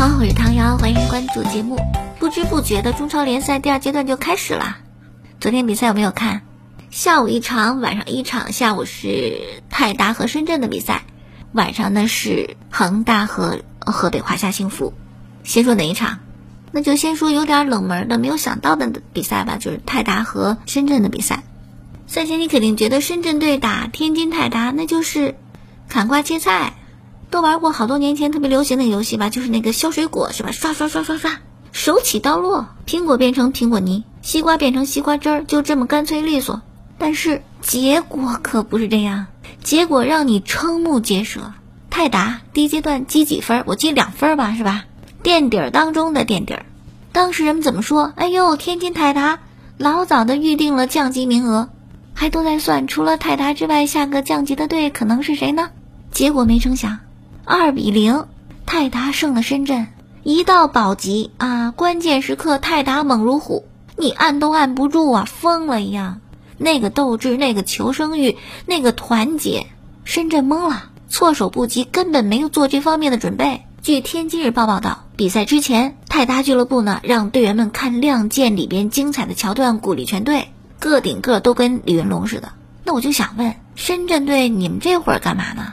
好，我是唐瑶，欢迎关注节目。不知不觉的中超联赛第二阶段就开始了。昨天比赛有没有看？下午一场，晚上一场。下午是泰达和深圳的比赛，晚上呢是恒大和河北华夏幸福。先说哪一场？那就先说有点冷门的、没有想到的比赛吧，就是泰达和深圳的比赛。赛前你肯定觉得深圳队打天津泰达，那就是砍瓜切菜。都玩过好多年前特别流行的游戏吧，就是那个削水果是吧？刷刷刷刷刷，手起刀落，苹果变成苹果泥，西瓜变成西瓜汁儿，就这么干脆利索。但是结果可不是这样，结果让你瞠目结舌。泰达第一阶段积几分？我积两分吧，是吧？垫底儿当中的垫底儿。当时人们怎么说？哎呦，天津泰达老早的预定了降级名额，还都在算，除了泰达之外，下个降级的队可能是谁呢？结果没成想。二比零，泰达胜了深圳。一到保级啊，关键时刻泰达猛如虎，你按都按不住啊，疯了一样。那个斗志，那个求生欲，那个团结，深圳懵了，措手不及，根本没有做这方面的准备。据天津日报报道，比赛之前，泰达俱乐部呢让队员们看《亮剑》里边精彩的桥段，鼓励全队，个顶个都跟李云龙似的。那我就想问，深圳队，你们这会儿干嘛呢？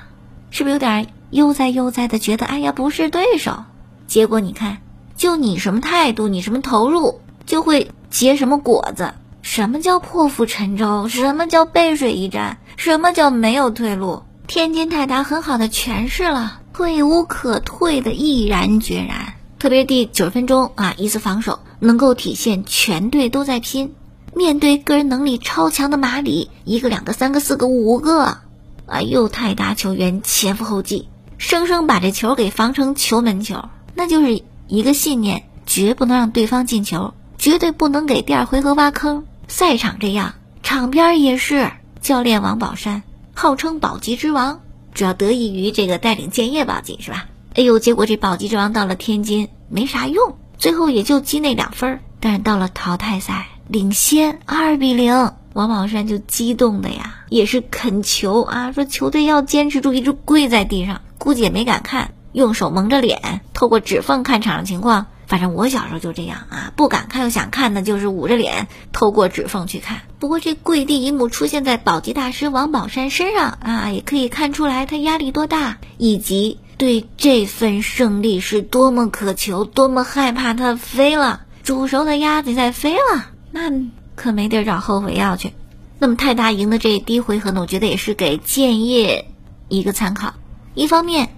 是不是有点？悠哉悠哉的觉得，哎呀，不是对手。结果你看，就你什么态度，你什么投入，就会结什么果子。什么叫破釜沉舟？什么叫背水一战？什么叫没有退路？天津泰达很好的诠释了退无可退的毅然决然。特别第九十分钟啊，一次防守能够体现全队都在拼。面对个人能力超强的马里，一个、两个、三个、四个、五个，哎呦，泰达球员前赴后继。生生把这球给防成球门球，那就是一个信念：绝不能让对方进球，绝对不能给第二回合挖坑。赛场这样，场边也是。教练王宝山号称保级之王，主要得益于这个带领建业保级，是吧？哎呦，结果这保级之王到了天津没啥用，最后也就积那两分。但是到了淘汰赛，领先二比零，王宝山就激动的呀，也是恳求啊，说球队要坚持住，一直跪在地上。估计也没敢看，用手蒙着脸，透过指缝看场上情况。反正我小时候就这样啊，不敢看又想看的，就是捂着脸，透过指缝去看。不过这跪地一幕出现在保级大师王宝山身上啊，也可以看出来他压力多大，以及对这份胜利是多么渴求，多么害怕他飞了，煮熟的鸭子再飞了，那可没地儿找后悔药去。那么泰达赢的这第一回合呢，我觉得也是给建业一个参考。一方面，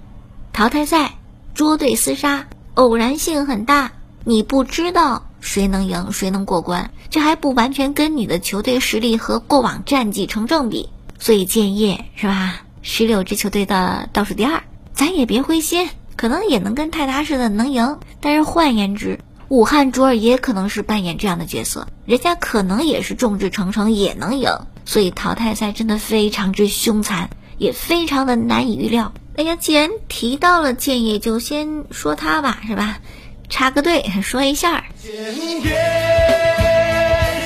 淘汰赛捉对厮杀，偶然性很大，你不知道谁能赢，谁能过关，这还不完全跟你的球队实力和过往战绩成正比。所以建业是吧？十六支球队的倒数第二，咱也别灰心，可能也能跟泰达似的能赢。但是换言之，武汉卓尔也可能是扮演这样的角色，人家可能也是众志成城，也能赢。所以淘汰赛真的非常之凶残，也非常的难以预料。哎呀，既然提到了建业，就先说他吧，是吧？插个队说一下。建业，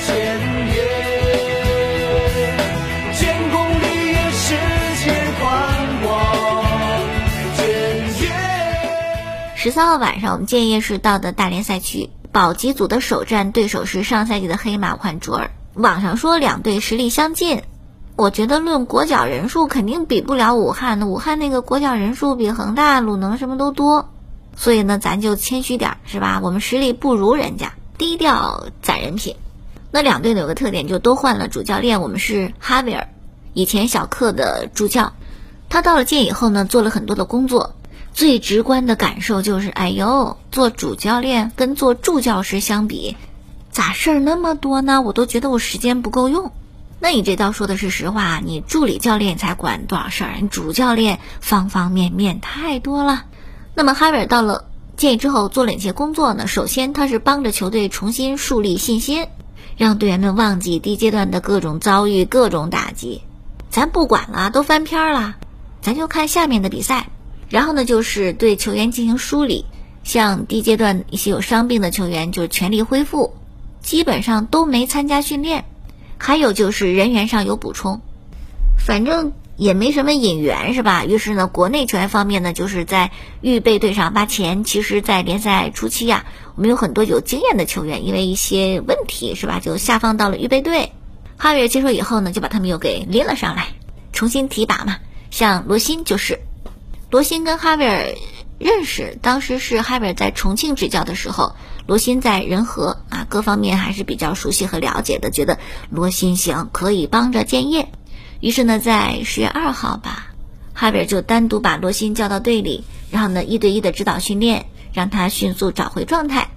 建业，建功立业，世界宽广。建业。十三号晚上，我们建业是到的大连赛区，保级组的首战对手是上赛季的黑马武汉卓尔。网上说两队实力相近。我觉得论国脚人数肯定比不了武汉的，武汉那个国脚人数比恒大、鲁能什么都多，所以呢，咱就谦虚点是吧？我们实力不如人家，低调攒人品。那两队呢有个特点，就都换了主教练。我们是哈维尔，以前小克的助教，他到了建以后呢，做了很多的工作。最直观的感受就是，哎呦，做主教练跟做助教师相比，咋事儿那么多呢？我都觉得我时间不够用。那你这倒说的是实话，你助理教练才管多少事儿，你主教练方方面面太多了。那么哈维尔到了建议之后做了一些工作呢？首先他是帮着球队重新树立信心，让队员们忘记低阶段的各种遭遇、各种打击。咱不管了，都翻篇了，咱就看下面的比赛。然后呢，就是对球员进行梳理，像低阶段一些有伤病的球员，就是全力恢复，基本上都没参加训练。还有就是人员上有补充，反正也没什么引援是吧？于是呢，国内球员方面呢，就是在预备队上挖钱。其实，在联赛初期呀，我们有很多有经验的球员，因为一些问题是吧，就下放到了预备队。哈维尔接手以后呢，就把他们又给拎了上来，重新提拔嘛。像罗辛就是，罗辛跟哈维尔认识，当时是哈维尔在重庆执教的时候，罗辛在仁和啊，各方面还是比较熟悉和了解的，觉得罗辛行，可以帮着建业。于是呢，在十月二号吧，哈维尔就单独把罗辛叫到队里，然后呢，一对一的指导训练，让他迅速找回状态。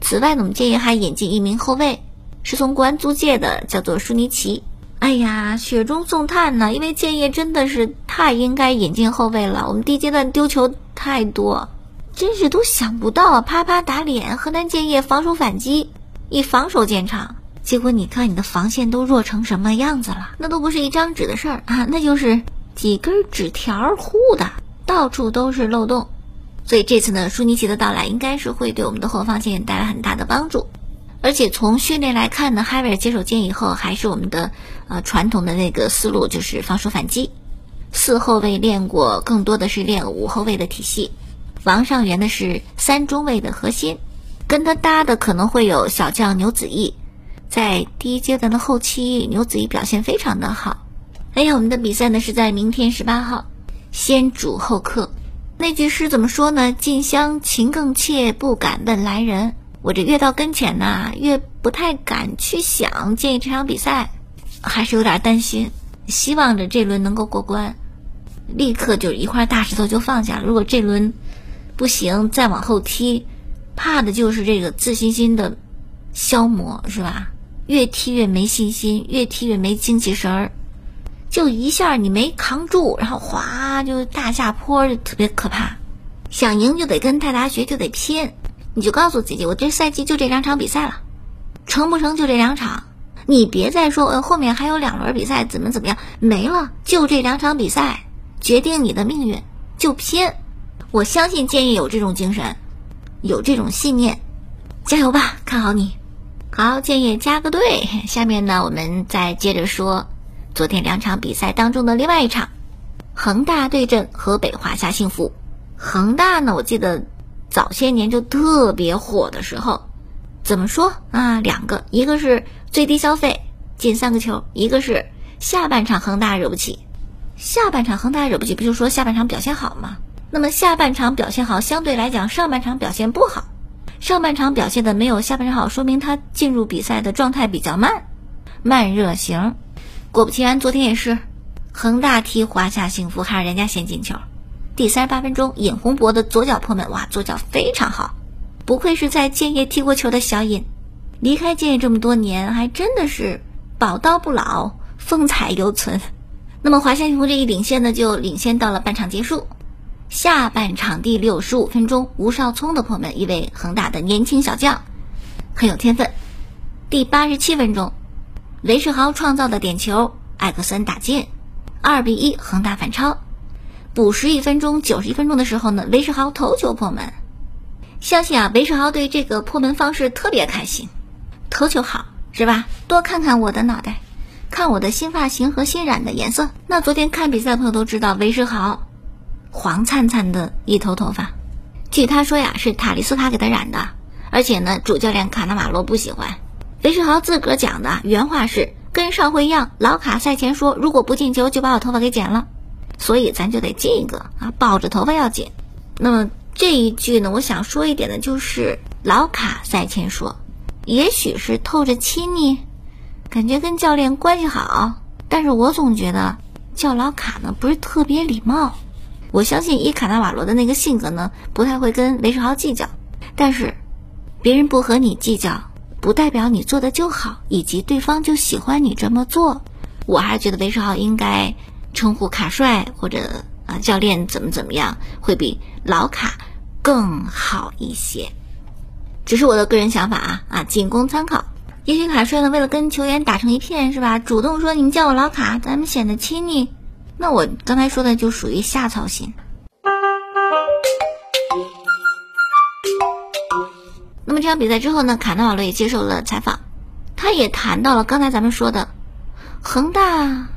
此外呢，我们建议还引进一名后卫，是从国安租借的，叫做舒尼奇。哎呀，雪中送炭呢，因为建业真的是太应该引进后卫了。我们第一阶段丢球太多，真是都想不到！啪啪打脸，河南建业防守反击，以防守见长。结果你看，你的防线都弱成什么样子了？那都不是一张纸的事儿啊，那就是几根纸条糊的，到处都是漏洞。所以这次呢，舒尼奇的到来应该是会对我们的后防线带来很大的帮助。而且从训练来看呢，哈维尔接手建以后，还是我们的呃传统的那个思路，就是防守反击。四后卫练过，更多的是练五后卫的体系。王上元呢是三中卫的核心，跟他搭的可能会有小将牛子毅。在第一阶段的后期，牛子怡表现非常的好。哎呀，我们的比赛呢是在明天十八号，先主后客。那句诗怎么说呢？近乡情更怯，不敢问来人。我这越到跟前呢，越不太敢去想建议这场比赛，还是有点担心。希望着这轮能够过关，立刻就一块大石头就放下了。如果这轮不行，再往后踢，怕的就是这个自信心的消磨，是吧？越踢越没信心，越踢越没精气神儿，就一下你没扛住，然后哗就大下坡，就特别可怕。想赢就得跟泰达学，就得拼。你就告诉自己，我这赛季就这两场比赛了，成不成就这两场。你别再说，呃，后面还有两轮比赛，怎么怎么样，没了，就这两场比赛决定你的命运，就拼。我相信建议有这种精神，有这种信念，加油吧，看好你。好，建议加个队。下面呢，我们再接着说昨天两场比赛当中的另外一场，恒大对阵河北华夏幸福。恒大呢，我记得早些年就特别火的时候，怎么说啊？两个，一个是最低消费进三个球，一个是下半场恒大惹不起。下半场恒大惹不起，不就说下半场表现好吗？那么下半场表现好，相对来讲上半场表现不好。上半场表现的没有下半场好，说明他进入比赛的状态比较慢，慢热型。果不其然，昨天也是，恒大踢华夏幸福还是人家先进球。第三十八分钟，尹洪博的左脚破门，哇，左脚非常好，不愧是在建业踢过球的小尹。离开建业这么多年，还真的是宝刀不老，风采犹存。那么华夏幸福这一领先呢，就领先到了半场结束。下半场第六十五分钟，吴少聪的破门，一位恒大的年轻小将，很有天分。第八十七分钟，韦世豪创造的点球，艾克森打进，二比一，恒大反超。补时一分钟，九十一分钟的时候呢，韦世豪头球破门。相信啊，韦世豪对这个破门方式特别开心，头球好是吧？多看看我的脑袋，看我的新发型和新染的颜色。那昨天看比赛的朋友都知道，韦世豪。黄灿灿的一头头发，据他说呀，是塔利斯卡给他染的，而且呢，主教练卡纳瓦罗不喜欢。韦世豪自个儿讲的原话是：跟上回一样，老卡赛前说，如果不进球就把我头发给剪了，所以咱就得进一个啊，抱着头发要紧。那么这一句呢，我想说一点的就是老卡赛前说，也许是透着亲昵，感觉跟教练关系好，但是我总觉得叫老卡呢不是特别礼貌。我相信伊卡纳瓦罗的那个性格呢，不太会跟韦世豪计较。但是，别人不和你计较，不代表你做的就好，以及对方就喜欢你这么做。我还是觉得韦世豪应该称呼卡帅或者啊教练怎么怎么样，会比老卡更好一些。只是我的个人想法啊啊，仅供参考。也许卡帅呢，为了跟球员打成一片，是吧？主动说你们叫我老卡，咱们显得亲昵。那我刚才说的就属于瞎操心。那么这场比赛之后呢，卡纳瓦罗也接受了采访，他也谈到了刚才咱们说的，恒大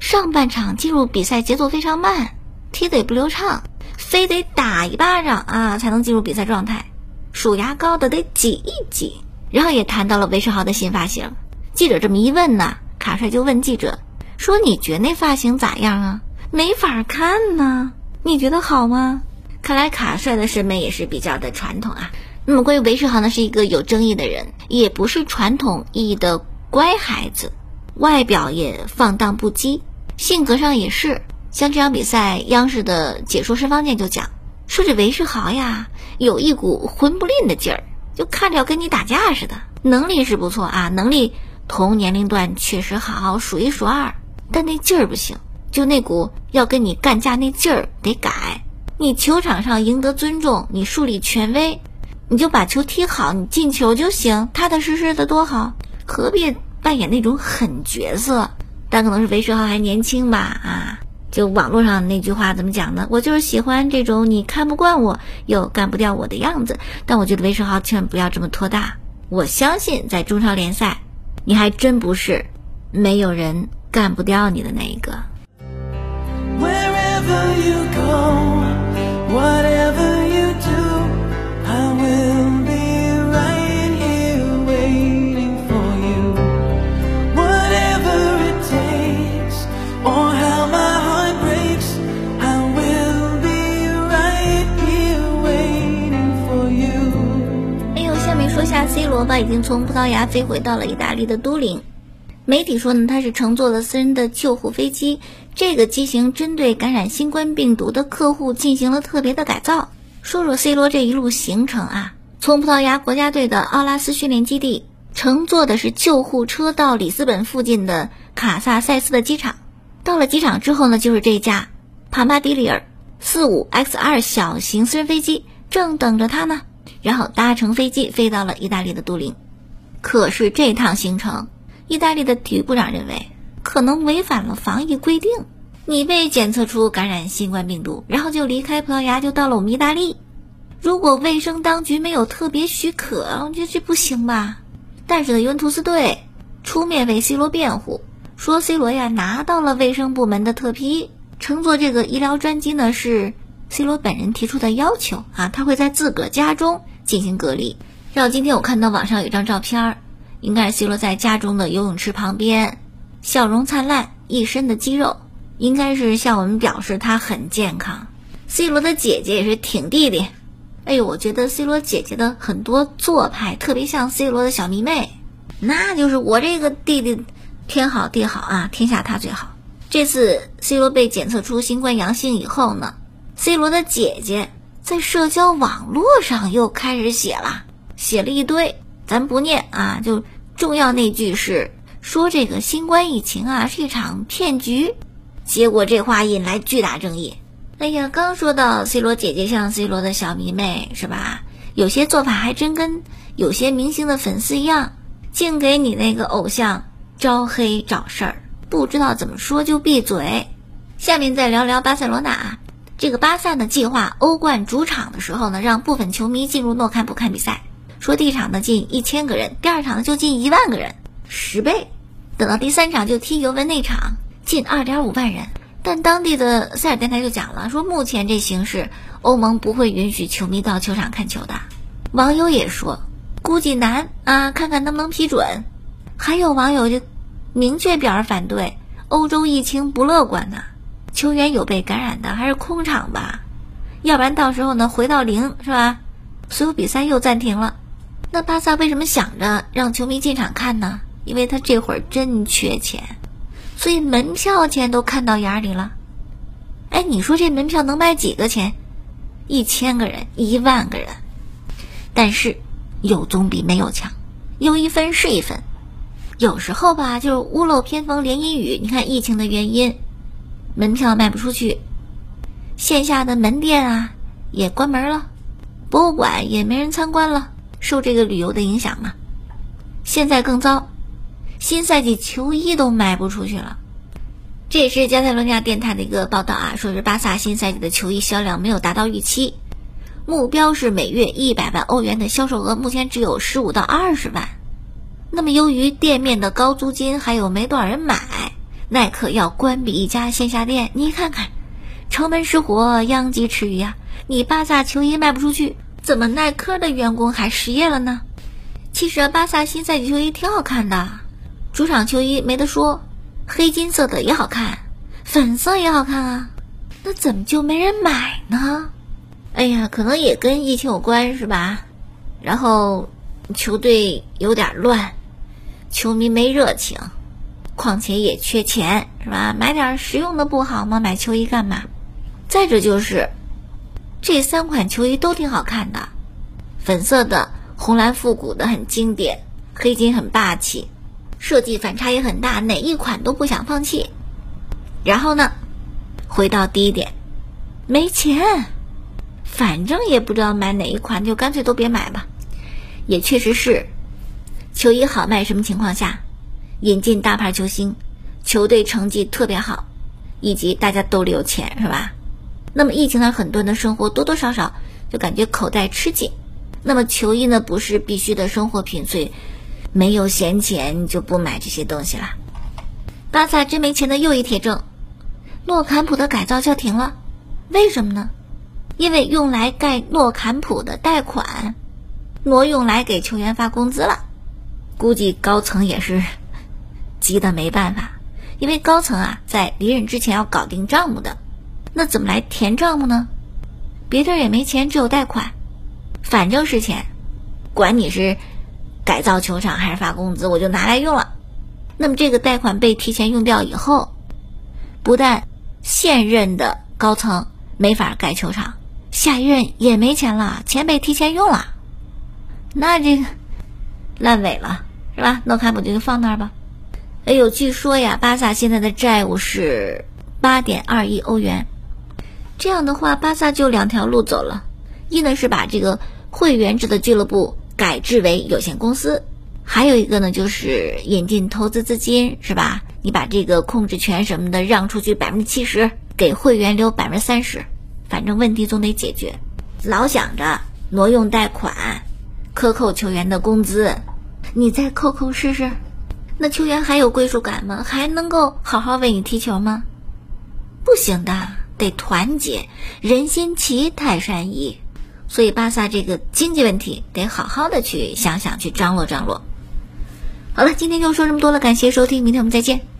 上半场进入比赛节奏非常慢，踢得也不流畅，非得打一巴掌啊才能进入比赛状态，数牙膏的得挤一挤。然后也谈到了韦世豪的新发型，记者这么一问呢，卡帅就问记者说：“你觉得那发型咋样啊？没法看呢，你觉得好吗？”看来卡帅的审美也是比较的传统啊。那么关于韦世豪呢，是一个有争议的人，也不是传统意义的乖孩子，外表也放荡不羁，性格上也是。像这场比赛，央视的解说申方健就讲说这韦世豪呀，有一股混不吝的劲儿，就看着要跟你打架似的。能力是不错啊，能力同年龄段确实好，数一数二，但那劲儿不行，就那股要跟你干架那劲儿得改。你球场上赢得尊重，你树立权威。你就把球踢好，你进球就行，踏踏实实的多好，何必扮演那种狠角色？但可能是韦世豪还年轻吧，啊，就网络上那句话怎么讲呢？我就是喜欢这种你看不惯我又干不掉我的样子。但我觉得韦世豪千万不要这么拖大，我相信在中超联赛，你还真不是没有人干不掉你的那一个。C 罗吧已经从葡萄牙飞回到了意大利的都灵，媒体说呢，他是乘坐了私人的救护飞机，这个机型针对感染新冠病毒的客户进行了特别的改造。说说 C 罗这一路行程啊，从葡萄牙国家队的奥拉斯训练基地乘坐的是救护车到里斯本附近的卡萨塞斯的机场，到了机场之后呢，就是这架帕马迪里尔四五 X 二小型私人飞机正等着他呢。然后搭乘飞机飞到了意大利的都灵，可是这趟行程，意大利的体育部长认为可能违反了防疫规定。你被检测出感染新冠病毒，然后就离开葡萄牙，就到了我们意大利。如果卫生当局没有特别许可，我觉得这不行吧？但是呢，尤文图斯队出面为 C 罗辩护，说 C 罗呀拿到了卫生部门的特批，乘坐这个医疗专机呢是 C 罗本人提出的要求啊，他会在自个儿家中。进行隔离。然后今天我看到网上有一张照片儿，应该是 C 罗在家中的游泳池旁边，笑容灿烂，一身的肌肉，应该是向我们表示他很健康。C 罗的姐姐也是挺弟弟，哎呦，我觉得 C 罗姐姐的很多做派特别像 C 罗的小迷妹，那就是我这个弟弟天好地好啊，天下他最好。这次 C 罗被检测出新冠阳性以后呢，C 罗的姐姐。在社交网络上又开始写了，写了一堆，咱不念啊。就重要那句是说这个新冠疫情啊是一场骗局，结果这话引来巨大争议。哎呀，刚说到 C 罗姐姐像 C 罗的小迷妹是吧？有些做法还真跟有些明星的粉丝一样，净给你那个偶像招黑找事儿，不知道怎么说就闭嘴。下面再聊聊巴塞罗那。这个巴萨呢，计划欧冠主场的时候呢，让部分球迷进入诺坎普看比赛，说第一场呢进一千个人，第二场呢就进一万个人，十倍。等到第三场就踢尤文那场，进二点五万人。但当地的塞尔电台就讲了，说目前这形势，欧盟不会允许球迷到球场看球的。网友也说，估计难啊，看看能不能批准。还有网友就明确表示反对，欧洲疫情不乐观呐。球员有被感染的，还是空场吧，要不然到时候呢回到零是吧？所有比赛又暂停了。那巴萨为什么想着让球迷进场看呢？因为他这会儿真缺钱，所以门票钱都看到眼里了。哎，你说这门票能卖几个钱？一千个人，一万个人。但是有总比没有强，有一分是一分。有时候吧，就是屋漏偏逢连阴雨。你看疫情的原因。门票卖不出去，线下的门店啊也关门了，博物馆也没人参观了，受这个旅游的影响嘛。现在更糟，新赛季球衣都卖不出去了。这也是加泰罗尼亚电台的一个报道啊，说是巴萨新赛季的球衣销量没有达到预期，目标是每月一百万欧元的销售额，目前只有十五到二十万。那么由于店面的高租金，还有没多少人买。耐克要关闭一家线下店，你看看，城门失火，殃及池鱼啊！你巴萨球衣卖不出去，怎么耐克的员工还失业了呢？其实巴萨新赛季球衣挺好看的，主场球衣没得说，黑金色的也好看，粉色也好看啊，那怎么就没人买呢？哎呀，可能也跟疫情有关是吧？然后球队有点乱，球迷没热情。况且也缺钱，是吧？买点实用的不好吗？买球衣干嘛？再者就是，这三款球衣都挺好看的，粉色的、红蓝复古的很经典，黑金很霸气，设计反差也很大，哪一款都不想放弃。然后呢，回到第一点，没钱，反正也不知道买哪一款，就干脆都别买吧。也确实是，球衣好卖什么情况下？引进大牌球星，球队成绩特别好，以及大家兜里有钱，是吧？那么疫情呢，很多人的生活多多少少就感觉口袋吃紧。那么球衣呢，不是必须的生活品，所以没有闲钱就不买这些东西了。巴萨真没钱的又一铁证，诺坎普的改造叫停了，为什么呢？因为用来盖诺坎普的贷款挪用来给球员发工资了，估计高层也是。急的没办法，因为高层啊在离任之前要搞定账目的，那怎么来填账目呢？别地也没钱，只有贷款，反正是钱，管你是改造球场还是发工资，我就拿来用了。那么这个贷款被提前用掉以后，不但现任的高层没法盖球场，下一任也没钱了，钱被提前用了，那这个烂尾了是吧？诺坎普就放那儿吧。哎呦，据说呀，巴萨现在的债务是八点二亿欧元。这样的话，巴萨就两条路走了：一呢是把这个会员制的俱乐部改制为有限公司；还有一个呢就是引进投资资金，是吧？你把这个控制权什么的让出去百分之七十，给会员留百分之三十，反正问题总得解决。老想着挪用贷款，克扣球员的工资，你再扣扣试试。那球员还有归属感吗？还能够好好为你踢球吗？不行的，得团结，人心齐，泰山移。所以巴萨这个经济问题得好好的去想想，去张罗张罗。好了，今天就说这么多了，感谢收听，明天我们再见。